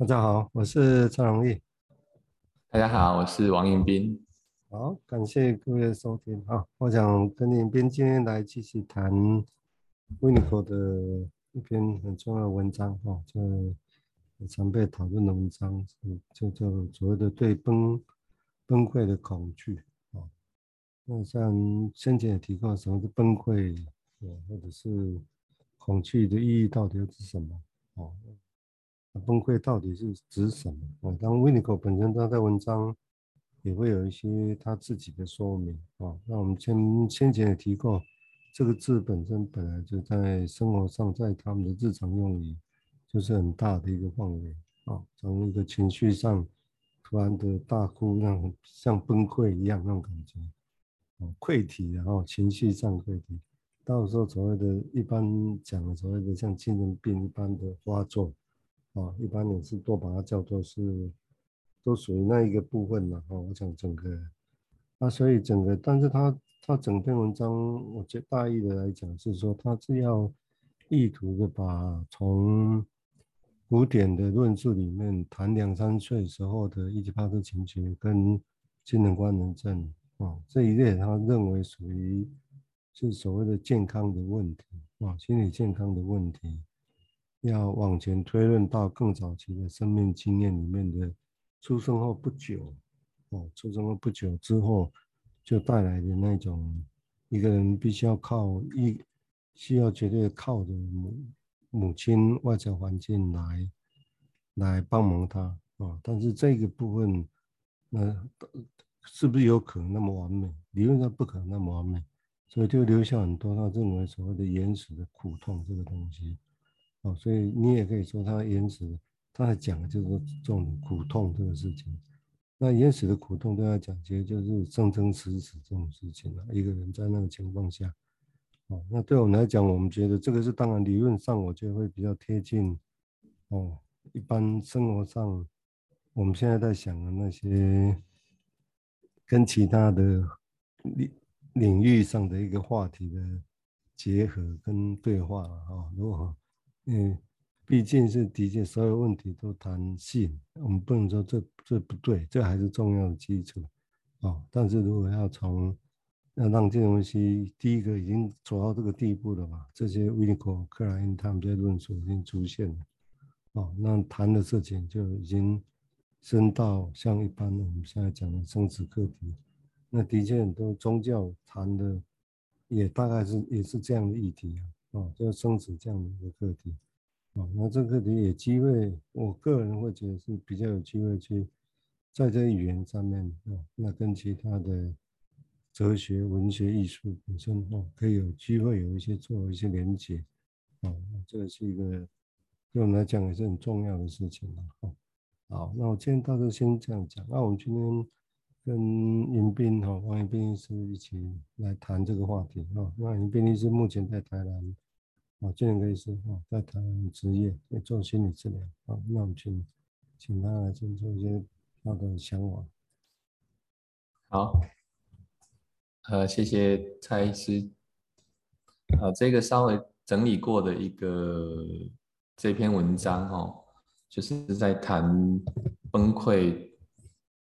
大家好，我是蔡荣义。大家好，我是王迎宾。好，感谢各位收听。好，我想跟迎宾今天来继续谈维尼口的一篇很重要的文章，哈，就常被讨论的文章，就叫所谓的对崩崩溃的恐惧。啊，那像先前也提过，什么是崩溃，或者是恐惧的意义到底又是什么？哦。崩溃到底是指什么？啊，当然维尼口本身他在文章也会有一些他自己的说明啊。那我们先先前也提过，这个字本身本来就在生活上，在他们的日常用语就是很大的一个范围啊。从一个情绪上突然的大哭，那种像崩溃一样那种感觉啊，溃体，然后情绪上溃体，到时候所谓的一般讲的所谓的像精神病一般的发作。啊，一般也是都把它叫做是，都属于那一个部分嘛。哈，我想整个，那所以整个，但是他他整篇文章，我觉大意的来讲是说，他是要意图的把从古典的论述里面谈两三岁时候的伊底帕斯情结跟精神官能症啊这一类，他认为属于是所谓的健康的问题啊，心理健康的问题。要往前推论到更早期的生命经验里面的出生后不久，哦，出生后不久之后就带来的那种一个人必须要靠一需要绝对靠着母母亲外在环境来来帮忙他啊，但是这个部分那是不是有可能那么完美？理论上不可能那么完美，所以就留下很多他认为所谓的原始的苦痛这个东西。哦，所以你也可以说他原始，他在讲就是这种苦痛这个事情。那原始的苦痛对他讲，其实就是生生死死这种事情了。一个人在那个情况下，哦，那对我们来讲，我们觉得这个是当然，理论上我觉得会比较贴近。哦，一般生活上，我们现在在想的那些，跟其他的领领域上的一个话题的结合跟对话啊，如果。嗯，毕竟是的确，所有问题都谈性，我们不能说这这不对，这还是重要的基础哦。但是如果要从要让这东西，第一个已经走到这个地步了嘛，这些维尼口、克莱因他们这些论述已经出现了哦，那谈的事情就已经升到像一般我们现在讲的生死课题。那的确很多宗教谈的也大概是也是这样的议题啊。哦，就生死这样的一个课题，哦，那这个课题有机会，我个人会觉得是比较有机会去在这语言上面，哦，那跟其他的哲学、文学、艺术本身，哦，可以有机会有一些做一些连接，哦，那这个是一个对我们来讲也是很重要的事情了，哦，好，那我今天到这先这样讲，那我们今天。跟迎宾哈王迎宾医师一起来谈这个话题哈。那迎宾医师目前在台南啊，精神科医师哈，在台南职业，也做心理治疗啊。那我们请请他来先做一些他的想法。好，呃，谢谢蔡医师。啊，这个稍微整理过的一个这篇文章哈，就是在谈崩溃，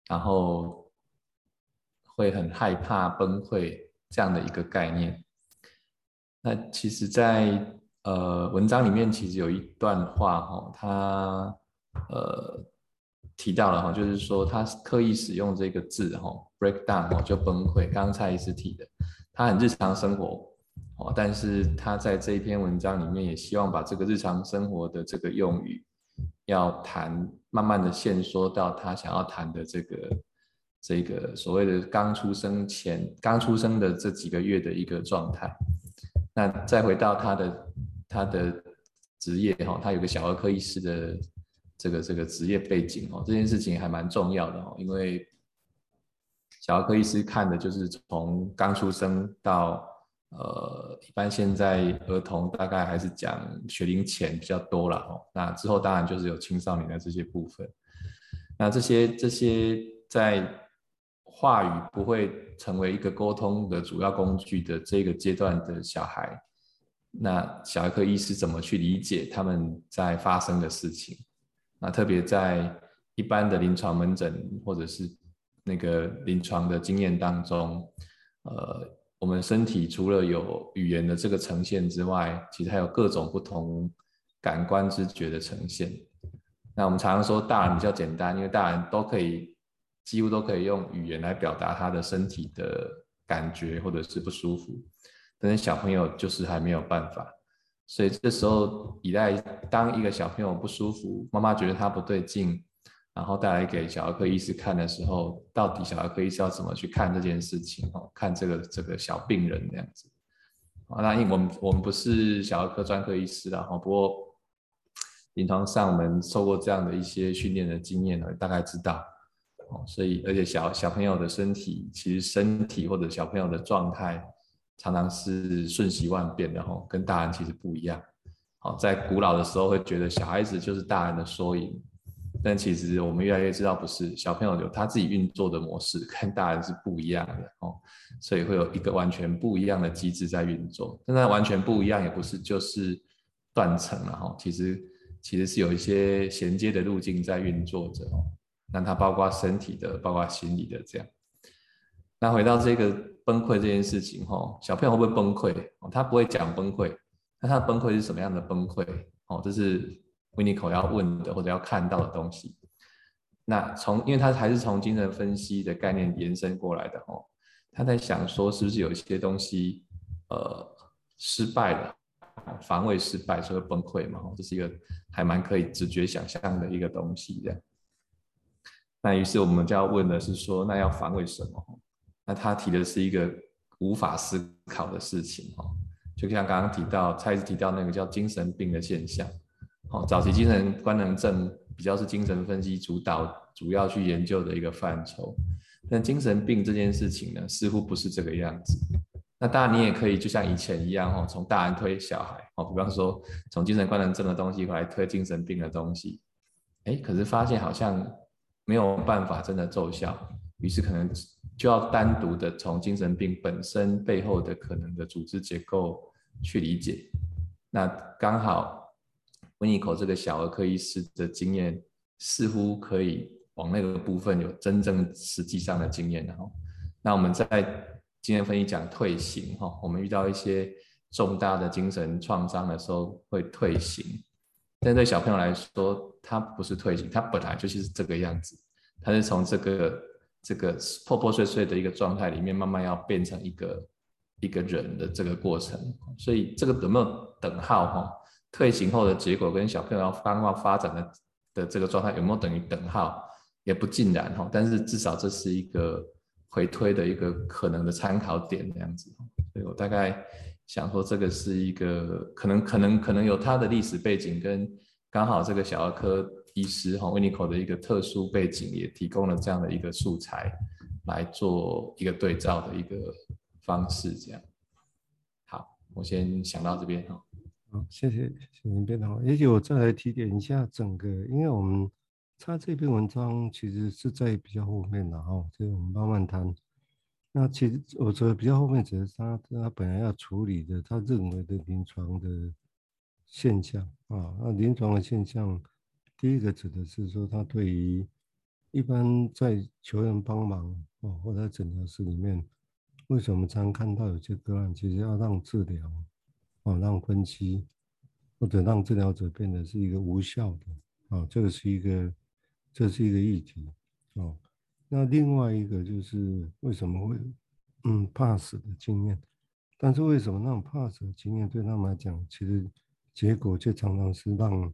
然后。会很害怕崩溃这样的一个概念。那其实在，呃文章里面，其实有一段话哈，他呃提到了哈，就是说他刻意使用这个字哈，break down 哈，就崩溃。刚才也是提的，他很日常生活哦，但是他在这一篇文章里面也希望把这个日常生活的这个用语，要谈，慢慢的限缩到他想要谈的这个。这个所谓的刚出生前、刚出生的这几个月的一个状态，那再回到他的他的职业哈，他有个小儿科医师的这个这个职业背景哦，这件事情还蛮重要的哦，因为小儿科医师看的就是从刚出生到呃，一般现在儿童大概还是讲学龄前比较多了哦，那之后当然就是有青少年的这些部分，那这些这些在。话语不会成为一个沟通的主要工具的这个阶段的小孩，那小儿科医师怎么去理解他们在发生的事情？那特别在一般的临床门诊或者是那个临床的经验当中，呃，我们身体除了有语言的这个呈现之外，其实还有各种不同感官知觉的呈现。那我们常常说大人比较简单，因为大人都可以几乎都可以用语言来表达他的身体的感觉或者是不舒服，但是小朋友就是还没有办法。所以这时候，依赖当一个小朋友不舒服，妈妈觉得他不对劲，然后带来给小儿科医师看的时候，到底小儿科医师要怎么去看这件事情？哦，看这个这个小病人那样子。啊，那因为我们我们不是小儿科专科医师啦，哈，不过临床上我们受过这样的一些训练的经验呢，大概知道。所以而且小小朋友的身体，其实身体或者小朋友的状态。常常是瞬息万变的吼，跟大人其实不一样。好，在古老的时候会觉得小孩子就是大人的缩影，但其实我们越来越知道不是，小朋友有他自己运作的模式，跟大人是不一样的哦，所以会有一个完全不一样的机制在运作。但是完全不一样也不是就是断层了哈，其实其实是有一些衔接的路径在运作着，那它包括身体的，包括心理的这样。那回到这个崩溃这件事情，哈，小朋友会不会崩溃？哦，他不会讲崩溃，那他崩溃是什么样的崩溃？哦，这是 Winiko 要问的或者要看到的东西。那从，因为他还是从精神分析的概念延伸过来的，哦，他在想说，是不是有一些东西，呃，失败了，防卫失败，所以崩溃嘛？这是一个还蛮可以直觉想象的一个东西，这样。那于是我们就要问的是说，那要防卫什么？那他提的是一个无法思考的事情哦，就像刚刚提到，蔡医师提到那个叫精神病的现象，哦，早期精神官能症比较是精神分析主导，主要去研究的一个范畴，但精神病这件事情呢，似乎不是这个样子。那当然，你也可以就像以前一样哦，从大人推小孩。哦，比方说从精神官能症的东西过来推精神病的东西，哎，可是发现好像没有办法真的奏效，于是可能。就要单独的从精神病本身背后的可能的组织结构去理解。那刚好，Winiko 这个小儿科医师的经验似乎可以往那个部分有真正实际上的经验。然后，那我们在经验分析讲退行哈，我们遇到一些重大的精神创伤的时候会退行，但对小朋友来说，他不是退行，他本来就是这个样子，他是从这个。这个破破碎碎的一个状态里面，慢慢要变成一个一个人的这个过程，所以这个有没有等号哈？退行后的结果跟小朋友要刚刚发展的的这个状态有没有等于等号？也不尽然哈，但是至少这是一个回推的一个可能的参考点这样子。所以我大概想说，这个是一个可能可能可能有它的历史背景，跟刚好这个小儿科。医师哈，Winiko 的一个特殊背景也提供了这样的一个素材来做一个对照的一个方式，这样。好，我先想到这边哈。好，谢谢，谢谢您编导。也许我再来提点一下整个，因为我们他这篇文章其实是在比较后面的哈，所以我们慢慢谈。那其实我觉得比较后面只是他他本来要处理的，他认为的临床的现象啊，那临床的现象。第一个指的是说，他对于一般在求人帮忙哦，或者在诊疗室里面，为什么常看到有些个案，其实要让治疗哦，让分析或者让治疗者变得是一个无效的啊，这个是一个，这是一个议题哦。那另外一个就是为什么会嗯怕死的经验，但是为什么那种怕死的经验对他们来讲，其实结果却常常是让。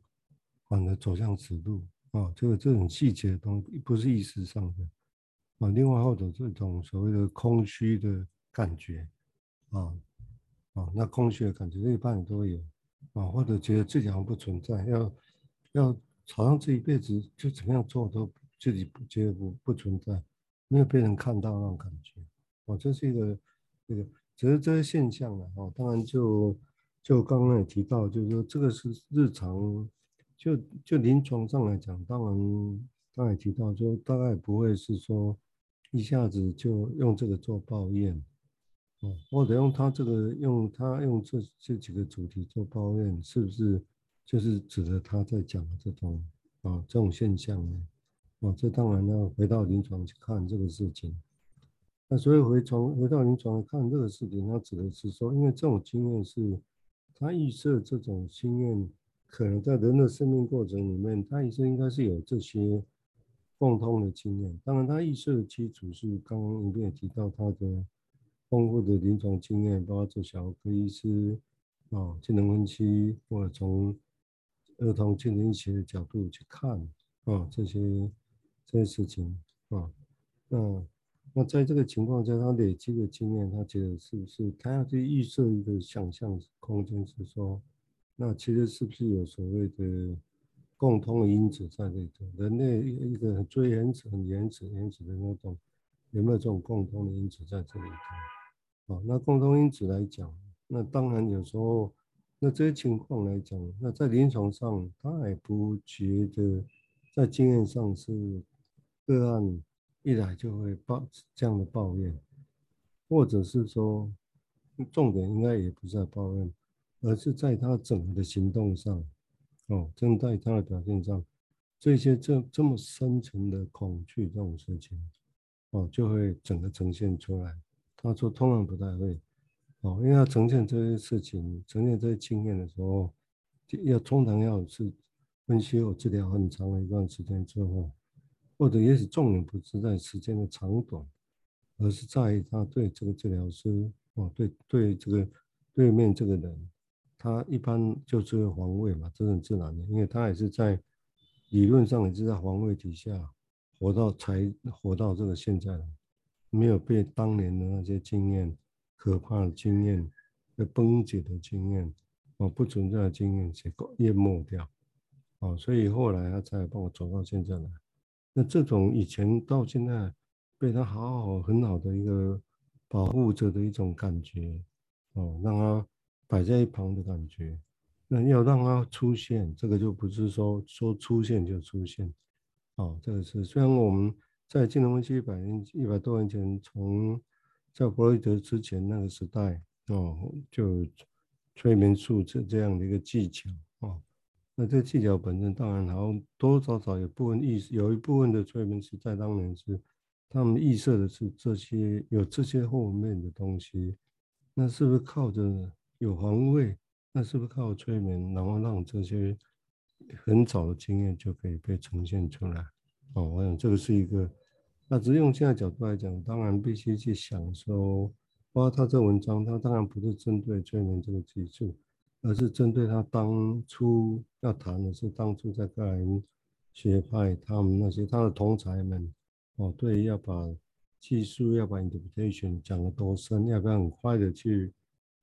反而走向死路啊！这个这种细节都不是意识上的啊。另外或者这种所谓的空虚的感觉啊啊，那空虚的感觉一般人都会有啊，或者觉得自己好像不存在，要要好像这一辈子就怎么样做都自己不觉得不不存在，没有被人看到那种感觉啊。这是一个这个只是这些现象了啊。当然就就刚刚也提到，就是说这个是日常。就就临床上来讲，当然刚才提到，就大概不会是说一下子就用这个做抱怨，哦，或者用他这个用他用这这几个主题做抱怨，是不是就是指的他在讲的这种啊，这种现象呢，哦，这当然要回到临床去看这个事情。那所以回从回到临床看这个事情，它指的是说，因为这种经验是，他预设这种经验可能在人的生命过程里面，他预设应该是有这些共通的经验。当然，他预设的基础是刚刚一边也提到他的丰富的临床经验，包括做小儿科医师啊，精神分析，或者从儿童精神医学的角度去看啊，这些这些事情啊，那那在这个情况下，他累积的经验，他觉得是不是他要去预设一个想象空间，是说，那其实是不是有所谓的共通的因子在里头？人类一个很最原始、很原始、原始的那种，有没有这种共通的因子在这里头？啊，那共通因子来讲，那当然有时候。那这些情况来讲，那在临床上，他还不觉得在经验上是个案一来就会抱这样的抱怨，或者是说重点应该也不是在抱怨，而是在他整个的行动上，哦，正在他的表现上，这些这这么深层的恐惧这种事情，哦，就会整个呈现出来。他说通常不太会。哦，因为要呈现这些事情，呈现这些经验的时候，要通常要是分析或治疗很长的一段时间之后，或者也许重点不是在时间的长短，而是在于他对这个治疗师，哦，对对这个对面这个人，他一般就是会防卫嘛，这是很自然的，因为他也是在理论上也是在防卫底下活到才活到这个现在，没有被当年的那些经验。可怕的经验，被崩解的经验，哦，不存在的经验，结果淹没掉，哦，所以后来他才帮我走到现在来。那这种以前到现在被他好好很好的一个保护着的一种感觉，哦，让他摆在一旁的感觉，那要让他出现，这个就不是说说出现就出现，哦，这个是虽然我们在金融分析一百年一百多年前从。在弗洛伊德之前那个时代哦，就催眠术这这样的一个技巧哦，那这技巧本身当然，然后多多少少有部分意有一部分的催眠师在当年是他们预设的是这些有这些后面的东西，那是不是靠着有防卫？那是不是靠催眠，然后让这些很早的经验就可以被呈现出来？哦，我想这个是一个。那只是用现在角度来讲，当然必须去想说，包括他这文章，他当然不是针对催眠这个技术，而是针对他当初要谈的是当初在个人学派他们那些他的同才们，哦，对，要把技术要把 interpretation 讲得多深，要不要很快的去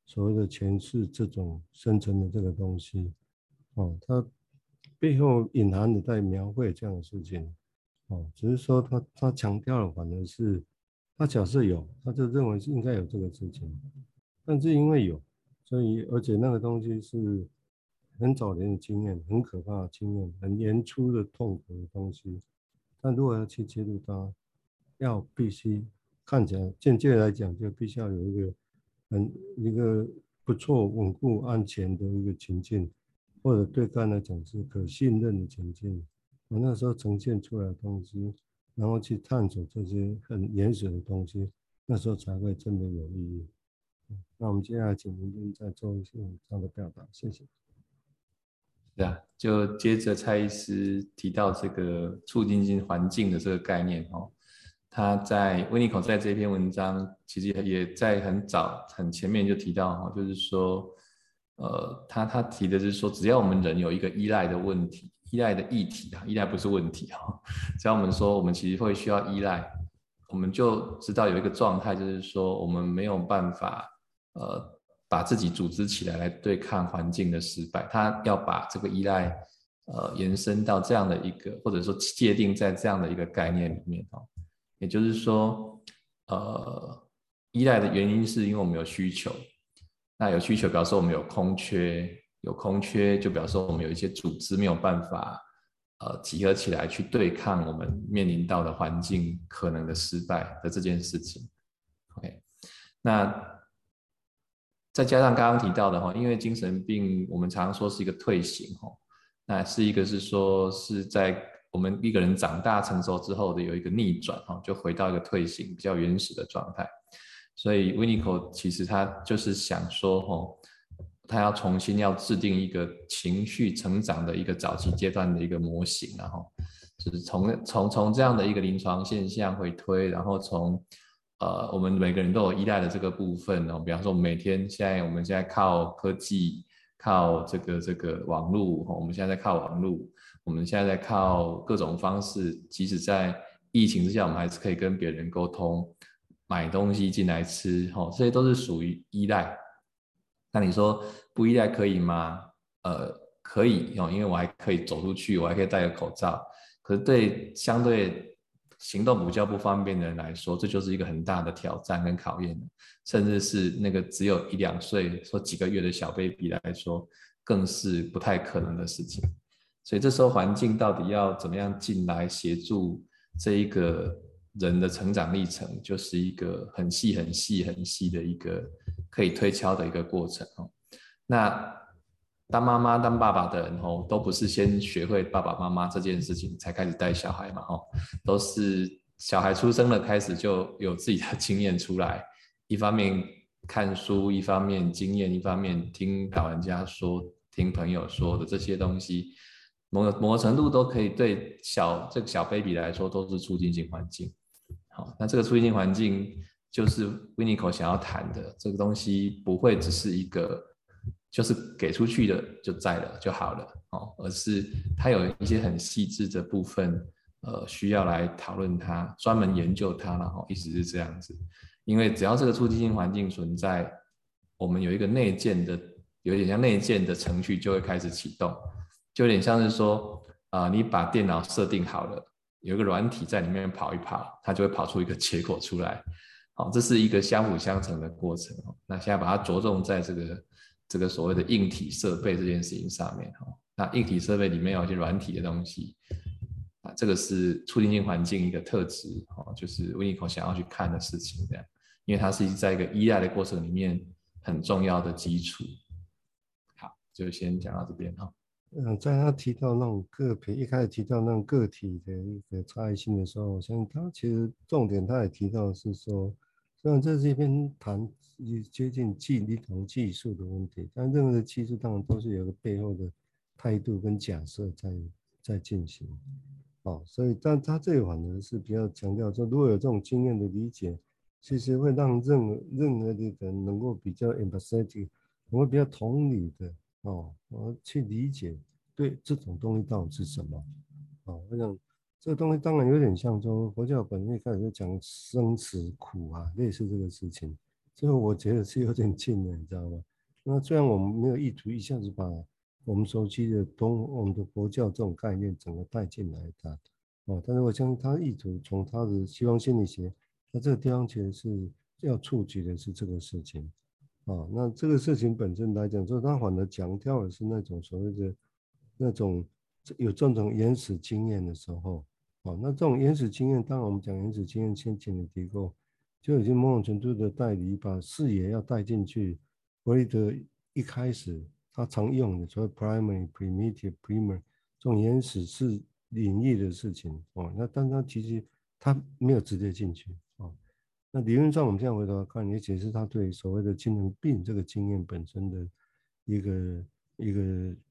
所谓的诠释这种深层的这个东西，哦，他背后隐含的在描绘这样的事情。哦，只是说他他强调了，反而是他假设有，他就认为是应该有这个事情，但是因为有，所以而且那个东西是很早年的经验，很可怕的经验，很年初的痛苦的东西。但如果要去接触它，要必须看起来间接来讲，就必须要有一个很一个不错、稳固、安全的一个情境，或者对个案来讲是可信任的情境。我那时候呈现出来的东西，然后去探索这些很原始的东西，那时候才会真的有意义。那我们接下来请明天再做一些这样的表达，谢谢。是啊，就接着蔡医师提到这个促进性环境的这个概念哦，他在威尼口在这篇文章其实也在很早很前面就提到哈，就是说，呃，他他提的是说，只要我们人有一个依赖的问题。依赖的议题啊，依赖不是问题哈。只要我们说，我们其实会需要依赖，我们就知道有一个状态，就是说我们没有办法呃把自己组织起来来对抗环境的失败。他要把这个依赖呃延伸到这样的一个，或者说界定在这样的一个概念里面哦。也就是说，呃，依赖的原因是因为我们有需求，那有需求表示我们有空缺。有空缺，就表示我们有一些组织没有办法，呃，集合起来去对抗我们面临到的环境可能的失败的这件事情。OK，那再加上刚刚提到的哈，因为精神病我们常常说是一个退行哈，那是一个是说是在我们一个人长大成熟之后的有一个逆转哈，就回到一个退行比较原始的状态。所以 w i n n i c o 其实他就是想说哈，他要重新要制定一个情绪成长的一个早期阶段的一个模型，然后就是从从从这样的一个临床现象回推，然后从呃我们每个人都有依赖的这个部分哦，比方说每天现在我们现在靠科技。靠这个这个网络，我们现在在靠网络，我们现在在靠各种方式，即使在疫情之下，我们还是可以跟别人沟通，买东西进来吃，哈，这些都是属于依赖。那你说不依赖可以吗？呃，可以哦，因为我还可以走出去，我还可以戴个口罩。可是对相对。行动比较不方便的人来说，这就是一个很大的挑战跟考验，甚至是那个只有一两岁或几个月的小 baby 来说，更是不太可能的事情。所以这时候环境到底要怎么样进来协助这一个人的成长历程，就是一个很细很细很细的一个可以推敲的一个过程哦。那。当妈妈、当爸爸的人吼，都不是先学会爸爸妈妈这件事情才开始带小孩嘛吼，都是小孩出生了开始就有自己的经验出来，一方面看书，一方面经验，一方面听老人家说、听朋友说的这些东西，某某个程度都可以对小这个小 baby 来说都是促进性环境。好，那这个促进性环境就是 Winnicott 想要谈的这个东西，不会只是一个。就是给出去的就在了就好了哦，而是它有一些很细致的部分，呃，需要来讨论它，专门研究它，然后一直是这样子。因为只要这个促进性环境存在，我们有一个内建的，有点像内建的程序就会开始启动，就有点像是说啊、你把电脑设定好了，有一个软体在里面跑一跑，它就会跑出一个结果出来。好，这是一个相辅相成的过程。那现在把它着重在这个。这个所谓的硬体设备这件事情上面哈，那硬体设备里面有一些软体的东西啊，这个是促进性环境一个特质哈，就是 w i n i c o 想要去看的事情这样，因为它是在一个依赖的过程里面很重要的基础。好，就先讲到这边哈。嗯，在他提到那种个别，一开始提到那种个体的一个差异性的时候，我相信他其实重点他也提到是说，虽然这是一篇谈。接近技一种技术的问题，但任何的技术当然都是有个背后的态度跟假设在在进行，哦，所以但他这一反而是比较强调说，如果有这种经验的理解，其实会让任何任何的人能够比较 empathetic，能够比较同理的哦，我去理解对这种东西到底是什么，哦，我想。这个东西当然有点像说佛教本身一开始就讲生死苦啊，类似这个事情。这个我觉得是有点近的，你知道吗？那虽然我们没有意图一下子把我们熟悉的东我们的佛教这种概念整个带进来的，哦，但是我相信他意图从他的西方心理学，那这个地方其实是要触及的是这个事情，啊，那这个事情本身来讲，就他反而强调的是那种所谓的那种有这种原始经验的时候，哦，那这种原始经验，当然我们讲原始经验，先前的提过。就已经某种程度的带离，把视野要带进去。弗洛伊德一开始他常用的所谓 primary、primitive、primer 这种原始是领域的事情哦。那但他其实他没有直接进去哦。那理论上我们现在回头看，也解释他对所谓的精神病这个经验本身的一个一个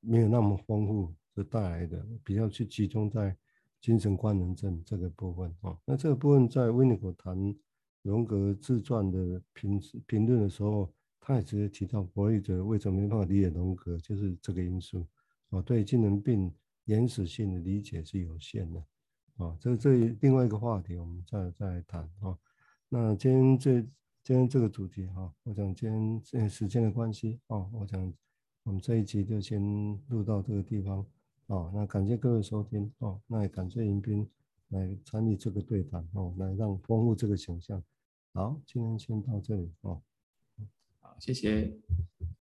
没有那么丰富的带来的，比较去集中在精神官能症这个部分哦。那这个部分在温尼口谈。荣格自传的评评论的时候，他也直接提到，弗洛伊德为什么没办法理解荣格，就是这个因素啊，对精神病原始性的理解是有限的啊。这这另外一个话题，我们再再来谈啊。那今天这今天这个主题哈，我想今天因为时间的关系啊，我想我们这一集就先录到这个地方哦。那感谢各位收听哦，那也感谢迎宾来参与这个对谈哦，来让丰富这个形象。好，今天先到这里哦。好，谢谢。